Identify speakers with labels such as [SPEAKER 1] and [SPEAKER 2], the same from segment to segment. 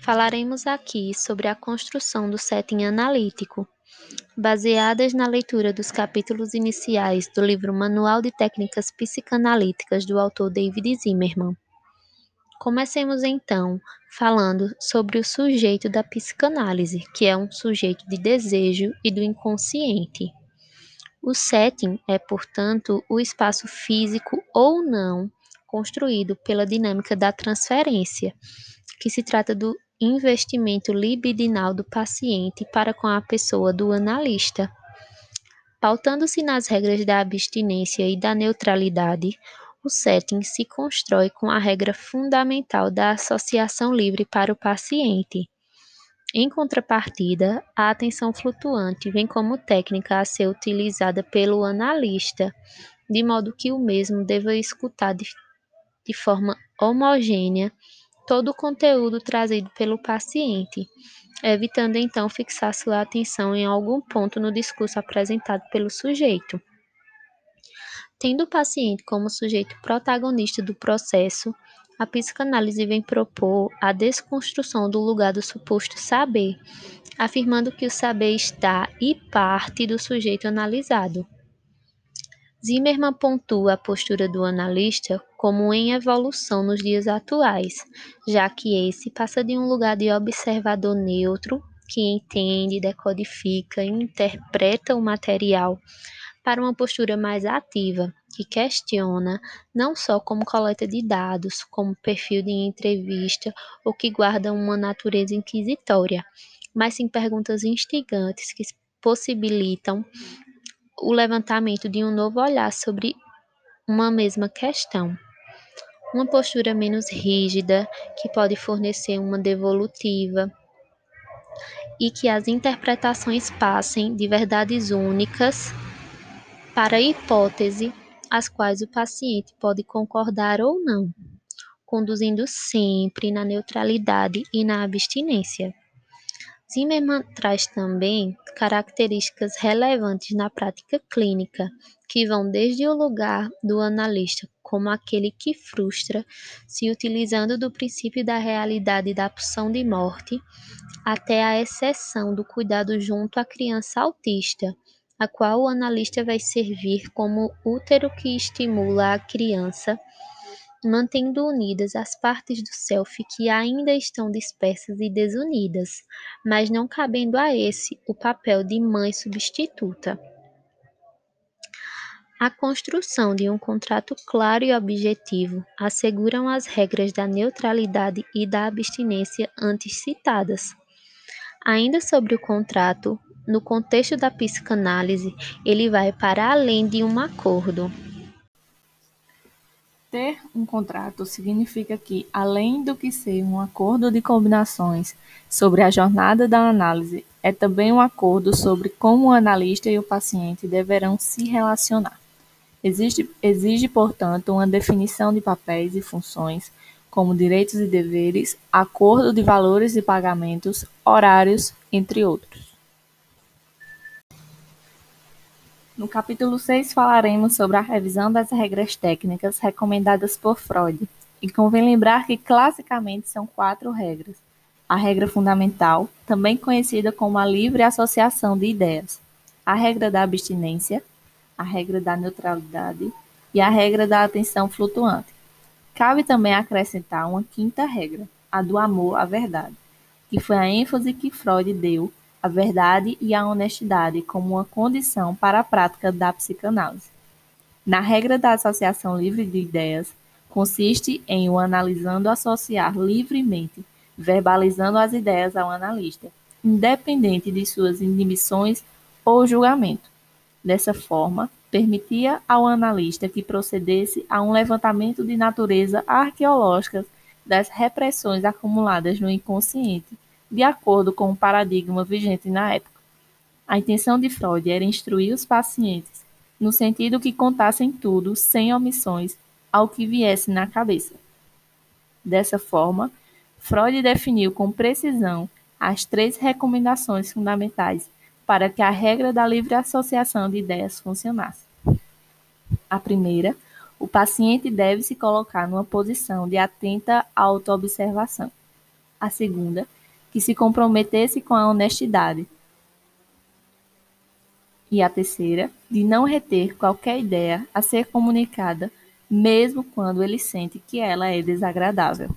[SPEAKER 1] Falaremos aqui sobre a construção do setting analítico, baseadas na leitura dos capítulos iniciais do livro Manual de Técnicas Psicanalíticas do autor David Zimmerman. Comecemos então falando sobre o sujeito da psicanálise, que é um sujeito de desejo e do inconsciente. O setting é, portanto, o espaço físico ou não construído pela dinâmica da transferência, que se trata do investimento libidinal do paciente para com a pessoa do analista. Pautando-se nas regras da abstinência e da neutralidade, o setting se constrói com a regra fundamental da associação livre para o paciente. Em contrapartida, a atenção flutuante vem como técnica a ser utilizada pelo analista, de modo que o mesmo deva escutar de, de forma homogênea todo o conteúdo trazido pelo paciente, evitando então fixar sua atenção em algum ponto no discurso apresentado pelo sujeito. Tendo o paciente como sujeito protagonista do processo, a psicanálise vem propor a desconstrução do lugar do suposto saber, afirmando que o saber está e parte do sujeito analisado. Zimmermann pontua a postura do analista como em evolução nos dias atuais, já que esse passa de um lugar de observador neutro, que entende, decodifica e interpreta o material, para uma postura mais ativa, que questiona não só como coleta de dados, como perfil de entrevista ou que guarda uma natureza inquisitória, mas sim perguntas instigantes que possibilitam o levantamento de um novo olhar sobre uma mesma questão. Uma postura menos rígida, que pode fornecer uma devolutiva, e que as interpretações passem de verdades únicas para a hipótese as quais o paciente pode concordar ou não, conduzindo sempre na neutralidade e na abstinência. Zimmermann traz também características relevantes na prática clínica, que vão desde o lugar do analista como aquele que frustra, se utilizando do princípio da realidade da pulsão de morte, até a exceção do cuidado junto à criança autista, a qual o analista vai servir como útero que estimula a criança, mantendo unidas as partes do self que ainda estão dispersas e desunidas, mas não cabendo a esse o papel de mãe substituta. A construção de um contrato claro e objetivo asseguram as regras da neutralidade e da abstinência antes citadas. Ainda sobre o contrato, no contexto da psicanálise, ele vai para além de um acordo.
[SPEAKER 2] Ter um contrato significa que, além do que ser um acordo de combinações sobre a jornada da análise, é também um acordo sobre como o analista e o paciente deverão se relacionar. Existe, exige, portanto, uma definição de papéis e funções, como direitos e deveres, acordo de valores e pagamentos, horários, entre outros. No capítulo 6 falaremos sobre a revisão das regras técnicas recomendadas por Freud, e convém lembrar que classicamente são quatro regras. A regra fundamental, também conhecida como a livre associação de ideias, a regra da abstinência, a regra da neutralidade e a regra da atenção flutuante. Cabe também acrescentar uma quinta regra, a do amor à verdade, que foi a ênfase que Freud deu a verdade e a honestidade como uma condição para a prática da psicanálise. Na regra da associação livre de ideias, consiste em o analisando associar livremente, verbalizando as ideias ao analista, independente de suas inibições ou julgamento. Dessa forma, permitia ao analista que procedesse a um levantamento de natureza arqueológica das repressões acumuladas no inconsciente de acordo com o paradigma vigente na época. A intenção de Freud era instruir os pacientes no sentido que contassem tudo, sem omissões, ao que viesse na cabeça. Dessa forma, Freud definiu com precisão as três recomendações fundamentais para que a regra da livre associação de ideias funcionasse. A primeira, o paciente deve se colocar numa posição de atenta autoobservação. A segunda, que se comprometesse com a honestidade. E a terceira, de não reter qualquer ideia a ser comunicada, mesmo quando ele sente que ela é desagradável.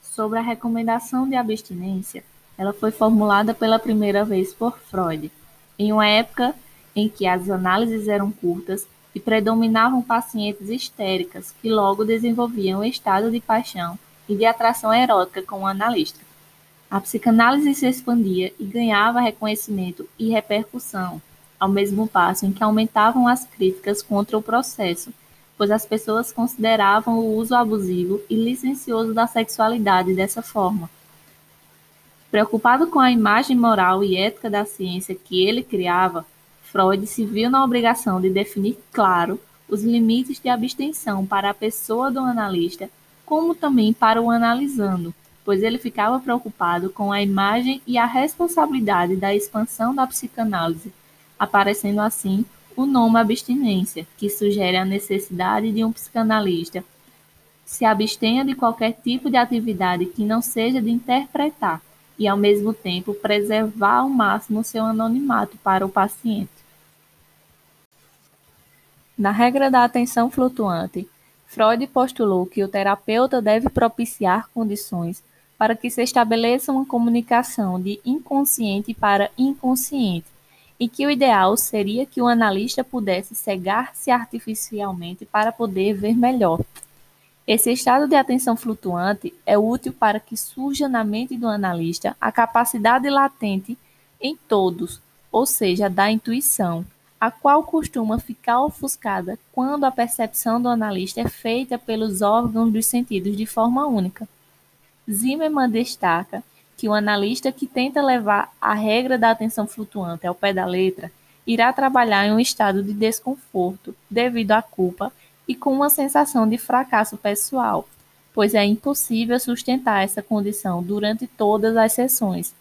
[SPEAKER 2] Sobre a recomendação de abstinência, ela foi formulada pela primeira vez por Freud, em uma época em que as análises eram curtas e predominavam pacientes histéricas que logo desenvolviam estado de paixão e de atração erótica com o analista. A psicanálise se expandia e ganhava reconhecimento e repercussão, ao mesmo passo em que aumentavam as críticas contra o processo, pois as pessoas consideravam o uso abusivo e licencioso da sexualidade dessa forma. Preocupado com a imagem moral e ética da ciência que ele criava, Freud se viu na obrigação de definir claro os limites de abstenção para a pessoa do analista, como também para o analisando, pois ele ficava preocupado com a imagem e a responsabilidade da expansão da psicanálise, aparecendo assim o nome abstinência, que sugere a necessidade de um psicanalista se abstenha de qualquer tipo de atividade que não seja de interpretar e, ao mesmo tempo, preservar ao máximo seu anonimato para o paciente. Na regra da atenção flutuante, Freud postulou que o terapeuta deve propiciar condições para que se estabeleça uma comunicação de inconsciente para inconsciente, e que o ideal seria que o analista pudesse cegar-se artificialmente para poder ver melhor. Esse estado de atenção flutuante é útil para que surja na mente do analista a capacidade latente em todos, ou seja, da intuição, a qual costuma ficar ofuscada quando a percepção do analista é feita pelos órgãos dos sentidos de forma única. Zimmermann destaca que o analista que tenta levar a regra da atenção flutuante ao pé da letra irá trabalhar em um estado de desconforto devido à culpa e com uma sensação de fracasso pessoal, pois é impossível sustentar essa condição durante todas as sessões,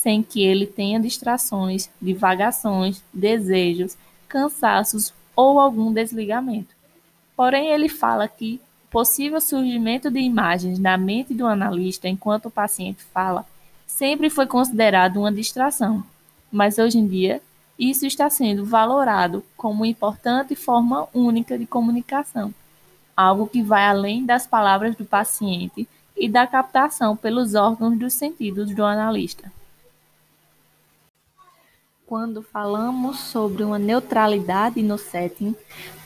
[SPEAKER 2] sem que ele tenha distrações, divagações, desejos, cansaços ou algum desligamento. Porém, ele fala que o possível surgimento de imagens na mente do analista enquanto o paciente fala sempre foi considerado uma distração, mas hoje em dia isso está sendo valorado como uma importante forma única de comunicação, algo que vai além das palavras do paciente e da captação pelos órgãos dos sentidos do analista. Quando falamos sobre uma neutralidade no setting,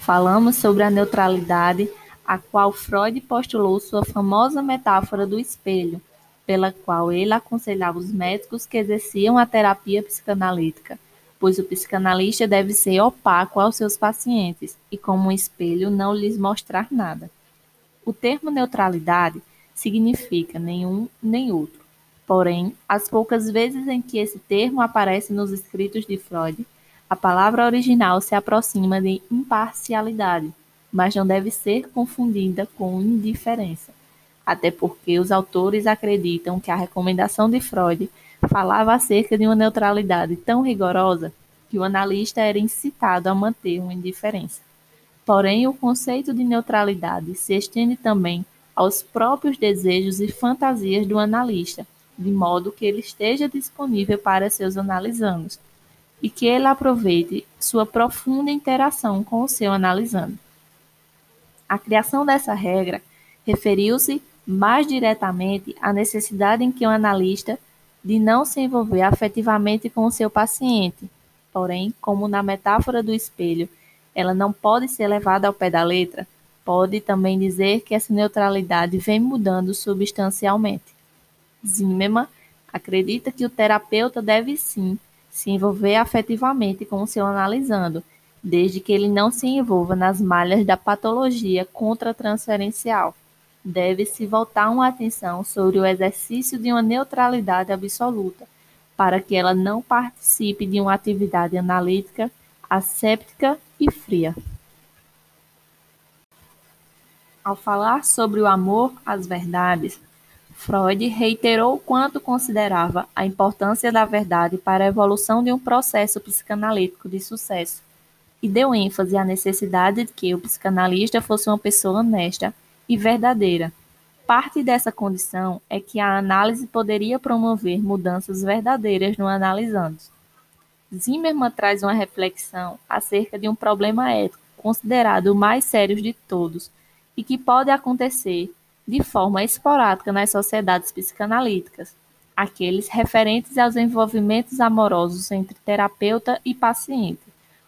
[SPEAKER 2] falamos sobre a neutralidade a qual Freud postulou sua famosa metáfora do espelho, pela qual ele aconselhava os médicos que exerciam a terapia psicanalítica, pois o psicanalista deve ser opaco aos seus pacientes e, como um espelho, não lhes mostrar nada. O termo neutralidade significa nenhum nem outro Porém, as poucas vezes em que esse termo aparece nos escritos de Freud, a palavra original se aproxima de imparcialidade, mas não deve ser confundida com indiferença, até porque os autores acreditam que a recomendação de Freud falava acerca de uma neutralidade tão rigorosa que o analista era incitado a manter uma indiferença. Porém, o conceito de neutralidade se estende também aos próprios desejos e fantasias do analista, de modo que ele esteja disponível para seus analisandos e que ele aproveite sua profunda interação com o seu analisando. A criação dessa regra referiu-se mais diretamente à necessidade em que o analista de não se envolver afetivamente com o seu paciente. Porém, como na metáfora do espelho, ela não pode ser levada ao pé da letra, pode também dizer que essa neutralidade vem mudando substancialmente. Zimmermann acredita que o terapeuta deve sim se envolver afetivamente com o seu analisando, desde que ele não se envolva nas malhas da patologia contratransferencial. Deve-se voltar uma atenção sobre o exercício de uma neutralidade absoluta, para que ela não participe de uma atividade analítica asséptica e fria. Ao falar sobre o amor às verdades, Freud reiterou quanto considerava a importância da verdade para a evolução de um processo psicanalítico de sucesso e deu ênfase à necessidade de que o psicanalista fosse uma pessoa honesta e verdadeira. Parte dessa condição é que a análise poderia promover mudanças verdadeiras no analisando. Zimmermann traz uma reflexão acerca de um problema ético considerado o mais sério de todos e que pode acontecer de forma esporádica nas sociedades psicanalíticas, aqueles referentes aos envolvimentos amorosos entre terapeuta e paciente,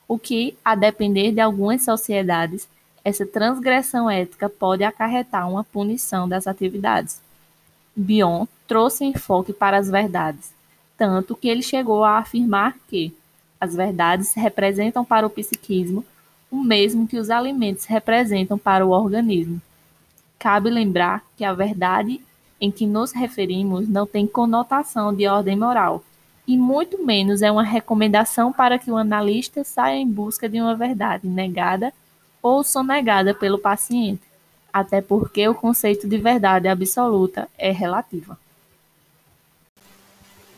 [SPEAKER 2] o que, a depender de algumas sociedades, essa transgressão ética pode acarretar uma punição das atividades. Bion trouxe enfoque para as verdades, tanto que ele chegou a afirmar que as verdades representam para o psiquismo o mesmo que os alimentos representam para o organismo. Cabe lembrar que a verdade em que nos referimos não tem conotação de ordem moral, e muito menos é uma recomendação para que o analista saia em busca de uma verdade negada ou sonegada pelo paciente, até porque o conceito de verdade absoluta é relativa.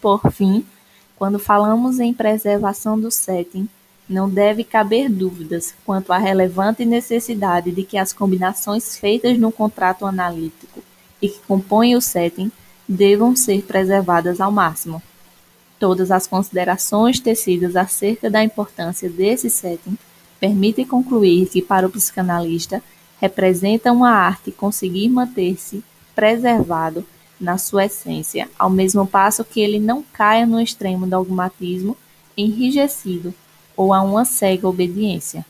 [SPEAKER 2] Por fim, quando falamos em preservação do setting, não deve caber dúvidas quanto à relevante necessidade de que as combinações feitas no contrato analítico e que compõem o setting devam ser preservadas ao máximo. Todas as considerações tecidas acerca da importância desse setting permitem concluir que, para o psicanalista, representa uma arte conseguir manter-se preservado na sua essência, ao mesmo passo que ele não caia no extremo dogmatismo enrijecido ou a uma cega obediência.